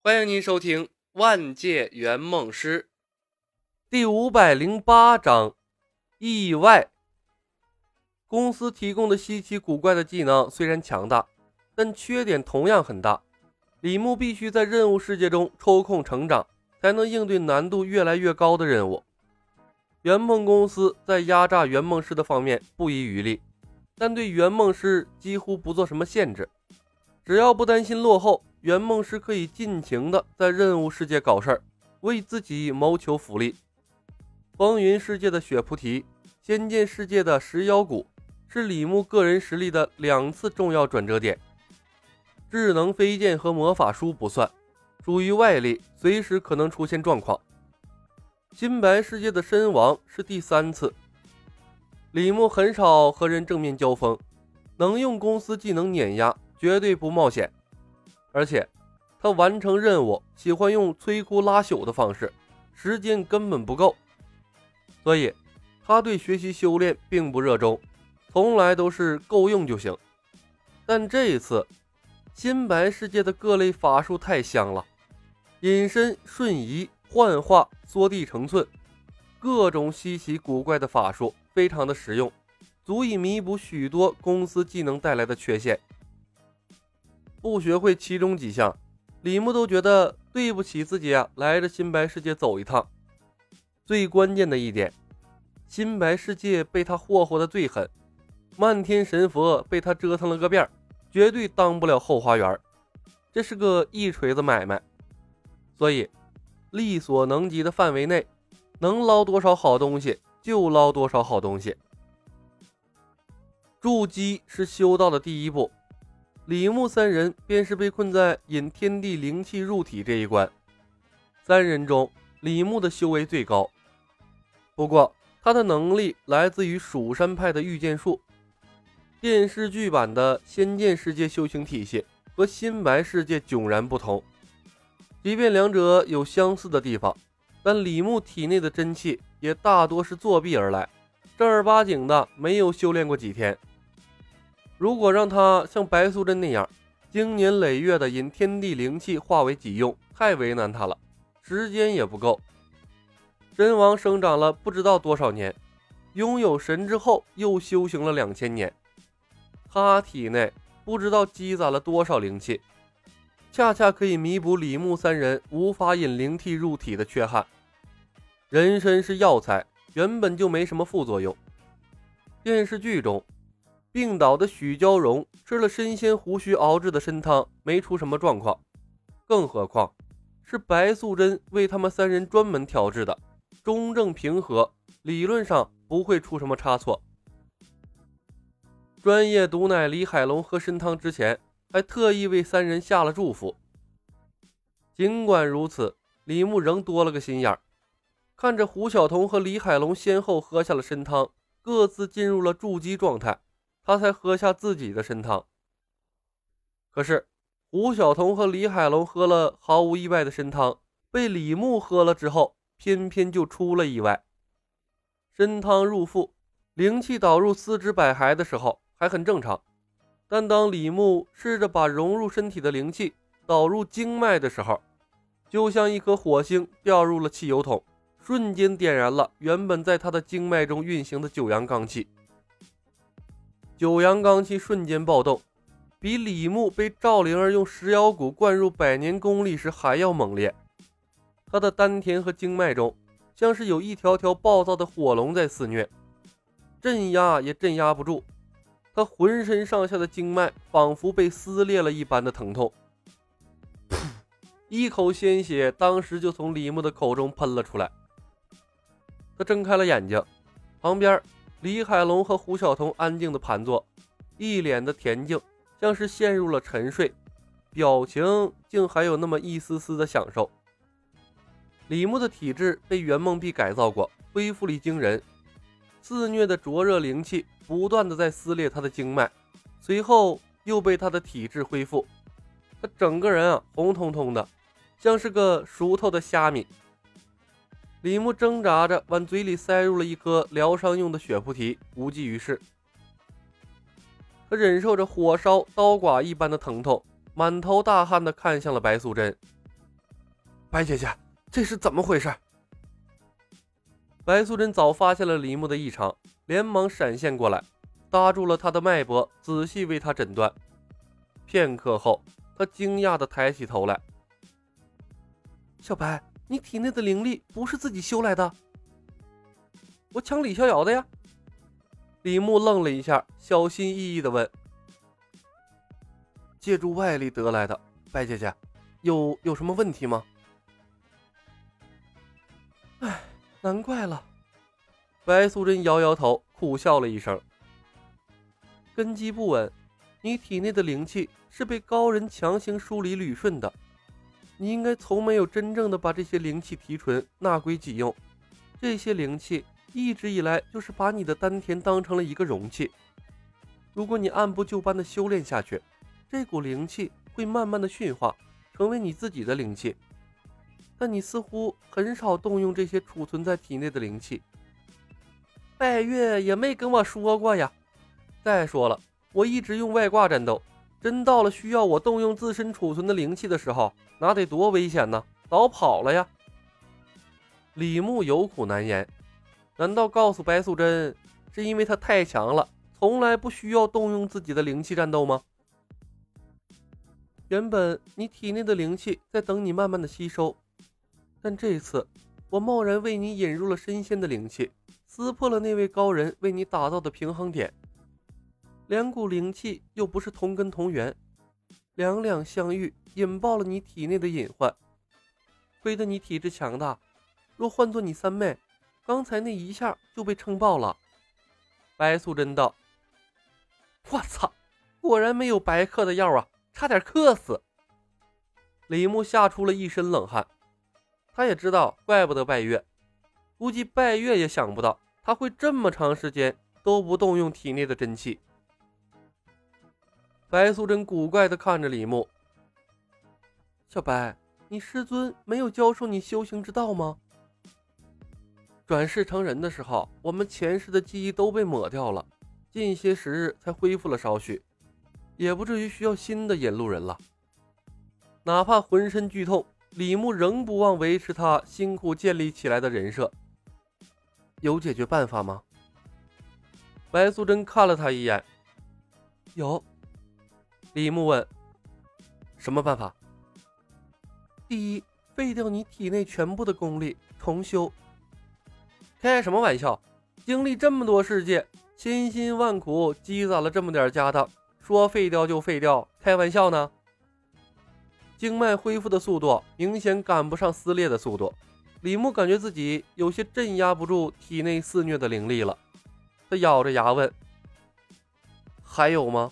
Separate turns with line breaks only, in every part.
欢迎您收听《万界圆梦师》
第五百零八章意外。公司提供的稀奇古怪的技能虽然强大，但缺点同样很大。李牧必须在任务世界中抽空成长，才能应对难度越来越高的任务。圆梦公司在压榨圆梦师的方面不遗余力，但对圆梦师几乎不做什么限制，只要不担心落后。圆梦师可以尽情的在任务世界搞事儿，为自己谋求福利。风云世界的雪菩提，仙剑世界的石妖谷，是李牧个人实力的两次重要转折点。智能飞剑和魔法书不算，属于外力，随时可能出现状况。新白世界的身亡是第三次。李牧很少和人正面交锋，能用公司技能碾压，绝对不冒险。而且，他完成任务喜欢用摧枯拉朽的方式，时间根本不够，所以他对学习修炼并不热衷，从来都是够用就行。但这一次，新白世界的各类法术太香了，隐身、瞬移、幻化、缩地成寸，各种稀奇古怪的法术非常的实用，足以弥补许多公司技能带来的缺陷。不学会其中几项，李牧都觉得对不起自己啊！来这新白世界走一趟。最关键的一点，新白世界被他霍霍的最狠，漫天神佛被他折腾了个遍，绝对当不了后花园。这是个一锤子买卖，所以力所能及的范围内，能捞多少好东西就捞多少好东西。筑基是修道的第一步。李牧三人便是被困在引天地灵气入体这一关。三人中，李牧的修为最高，不过他的能力来自于蜀山派的御剑术。电视剧版的仙剑世界修行体系和新白世界迥然不同。即便两者有相似的地方，但李牧体内的真气也大多是作弊而来，正儿八经的没有修炼过几天。如果让他像白素贞那样经年累月的引天地灵气化为己用，太为难他了，时间也不够。真王生长了不知道多少年，拥有神之后又修行了两千年，他体内不知道积攒了多少灵气，恰恰可以弥补李牧三人无法引灵气入体的缺憾。人参是药材，原本就没什么副作用。电视剧中。病倒的许娇荣吃了神仙胡须熬制的参汤，没出什么状况。更何况是白素贞为他们三人专门调制的，中正平和，理论上不会出什么差错。专业毒奶李海龙喝参汤之前，还特意为三人下了祝福。尽管如此，李牧仍多了个心眼儿，看着胡晓彤和李海龙先后喝下了参汤，各自进入了筑基状态。他才喝下自己的参汤。可是胡晓彤和李海龙喝了毫无意外的参汤，被李牧喝了之后，偏偏就出了意外。参汤入腹，灵气导入四肢百骸的时候还很正常，但当李牧试着把融入身体的灵气导入经脉的时候，就像一颗火星掉入了汽油桶，瞬间点燃了原本在他的经脉中运行的九阳罡气。九阳罡气瞬间暴动，比李牧被赵灵儿用石妖骨灌入百年功力时还要猛烈。他的丹田和经脉中，像是有一条条暴躁的火龙在肆虐，镇压也镇压不住。他浑身上下的经脉仿佛被撕裂了一般的疼痛。噗一口鲜血当时就从李牧的口中喷了出来。他睁开了眼睛，旁边。李海龙和胡晓彤安静的盘坐，一脸的恬静，像是陷入了沉睡，表情竟还有那么一丝丝的享受。李牧的体质被圆梦币改造过，恢复力惊人，肆虐的灼热灵气不断的在撕裂他的经脉，随后又被他的体质恢复，他整个人啊红彤彤的，像是个熟透的虾米。李牧挣扎着往嘴里塞入了一颗疗伤用的血菩提，无济于事。他忍受着火烧刀剐一般的疼痛，满头大汗地看向了白素贞。白姐姐，这是怎么回事？白素贞早发现了李牧的异常，连忙闪现过来，搭住了他的脉搏，仔细为他诊断。片刻后，他惊讶地抬起头来：“小白，你体内的灵力不是自己修来的？我抢李逍遥的呀？”李牧愣了一下，小心翼翼地问：“借助外力得来的，白姐姐，有有什么问题吗？”哎，难怪了。白素贞摇摇头，苦笑了一声：“根基不稳，你体内的灵气是被高人强行梳理捋顺的。你应该从没有真正的把这些灵气提纯纳归己用。这些灵气一直以来就是把你的丹田当成了一个容器。如果你按部就班的修炼下去，这股灵气会慢慢的驯化，成为你自己的灵气。”但你似乎很少动用这些储存在体内的灵气，拜月也没跟我说过呀。再说了，我一直用外挂战斗，真到了需要我动用自身储存的灵气的时候，那得多危险呢！早跑了呀。李牧有苦难言，难道告诉白素贞，是因为他太强了，从来不需要动用自己的灵气战斗吗？原本你体内的灵气在等你慢慢的吸收。但这次，我贸然为你引入了神仙的灵气，撕破了那位高人为你打造的平衡点。两股灵气又不是同根同源，两两相遇，引爆了你体内的隐患。亏得你体质强大，若换做你三妹，刚才那一下就被撑爆了。白素贞道：“我操，果然没有白嗑的药啊，差点克死。”李牧吓出了一身冷汗。他也知道，怪不得拜月，估计拜月也想不到他会这么长时间都不动用体内的真气。白素贞古怪的看着李牧：“小白，你师尊没有教授你修行之道吗？转世成人的时候，我们前世的记忆都被抹掉了，近些时日才恢复了少许，也不至于需要新的引路人了。哪怕浑身剧痛。”李牧仍不忘维持他辛苦建立起来的人设，有解决办法吗？白素贞看了他一眼，有。李牧问：“什么办法？”第一，废掉你体内全部的功力，重修。开什么玩笑？经历这么多世界，千辛万苦积攒了这么点家当，说废掉就废掉，开玩笑呢？经脉恢复的速度明显赶不上撕裂的速度，李牧感觉自己有些镇压不住体内肆虐的灵力了。他咬着牙问：“还有吗？”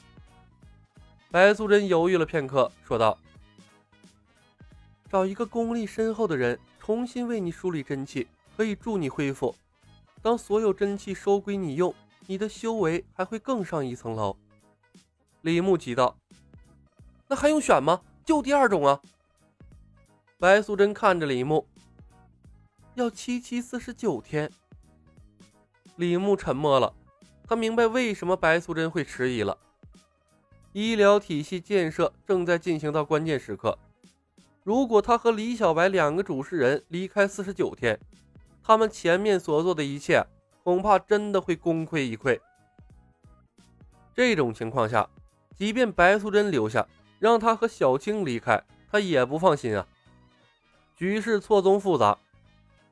白素贞犹豫了片刻，说道：“找一个功力深厚的人，重新为你梳理真气，可以助你恢复。当所有真气收归你用，你的修为还会更上一层楼。”李牧急道：“那还用选吗？”就第二种啊！白素贞看着李牧，要七七四十九天。李牧沉默了，他明白为什么白素贞会迟疑了。医疗体系建设正在进行到关键时刻，如果他和李小白两个主事人离开四十九天，他们前面所做的一切恐怕真的会功亏一篑。这种情况下，即便白素贞留下。让他和小青离开，他也不放心啊。局势错综复杂，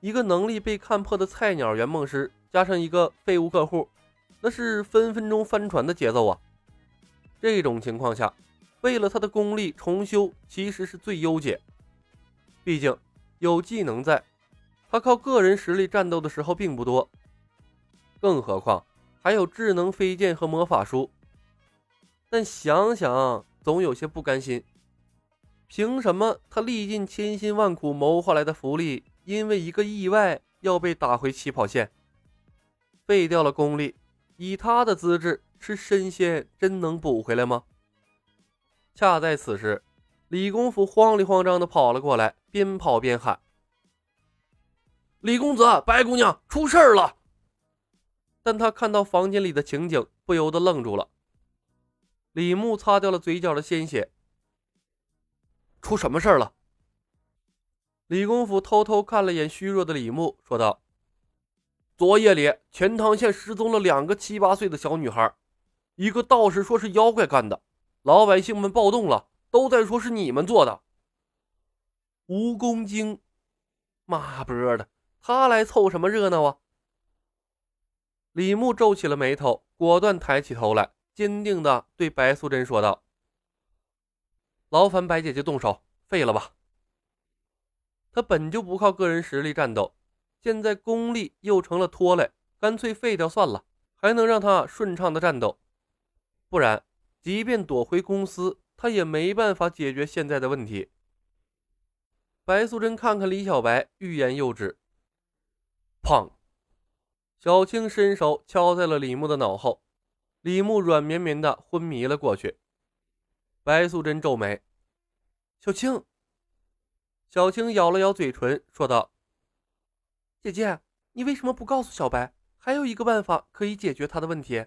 一个能力被看破的菜鸟圆梦师，加上一个废物客户，那是分分钟翻船的节奏啊。这种情况下，为了他的功力重修，其实是最优解。毕竟有技能在，他靠个人实力战斗的时候并不多。更何况还有智能飞剑和魔法书。但想想。总有些不甘心，凭什么他历尽千辛万苦谋划来的福利，因为一个意外要被打回起跑线？废掉了功力，以他的资质，是神仙真能补回来吗？恰在此时，李公甫慌里慌张地跑了过来，边跑边喊：“李公子，白姑娘出事了！”但他看到房间里的情景，不由得愣住了。李牧擦掉了嘴角的鲜血。出什么事儿了？李公甫偷偷看了眼虚弱的李牧，说道：“昨夜里，钱塘县失踪了两个七八岁的小女孩，一个道士说是妖怪干的，老百姓们暴动了，都在说是你们做的。”蜈蚣精，妈波的，他来凑什么热闹啊？李牧皱起了眉头，果断抬起头来，坚定地对白素贞说道：“劳烦白姐姐动手，废了吧。”他本就不靠个人实力战斗，现在功力又成了拖累，干脆废掉算了，还能让他顺畅的战斗。不然，即便躲回公司，他也没办法解决现在的问题。白素贞看看李小白，欲言又止。砰！小青伸手敲在了李牧的脑后，李牧软绵绵的昏迷了过去。白素贞皱眉：“小青。”小青咬了咬嘴唇，说道：“姐姐，你为什么不告诉小白，还有一个办法可以解决他的问题？”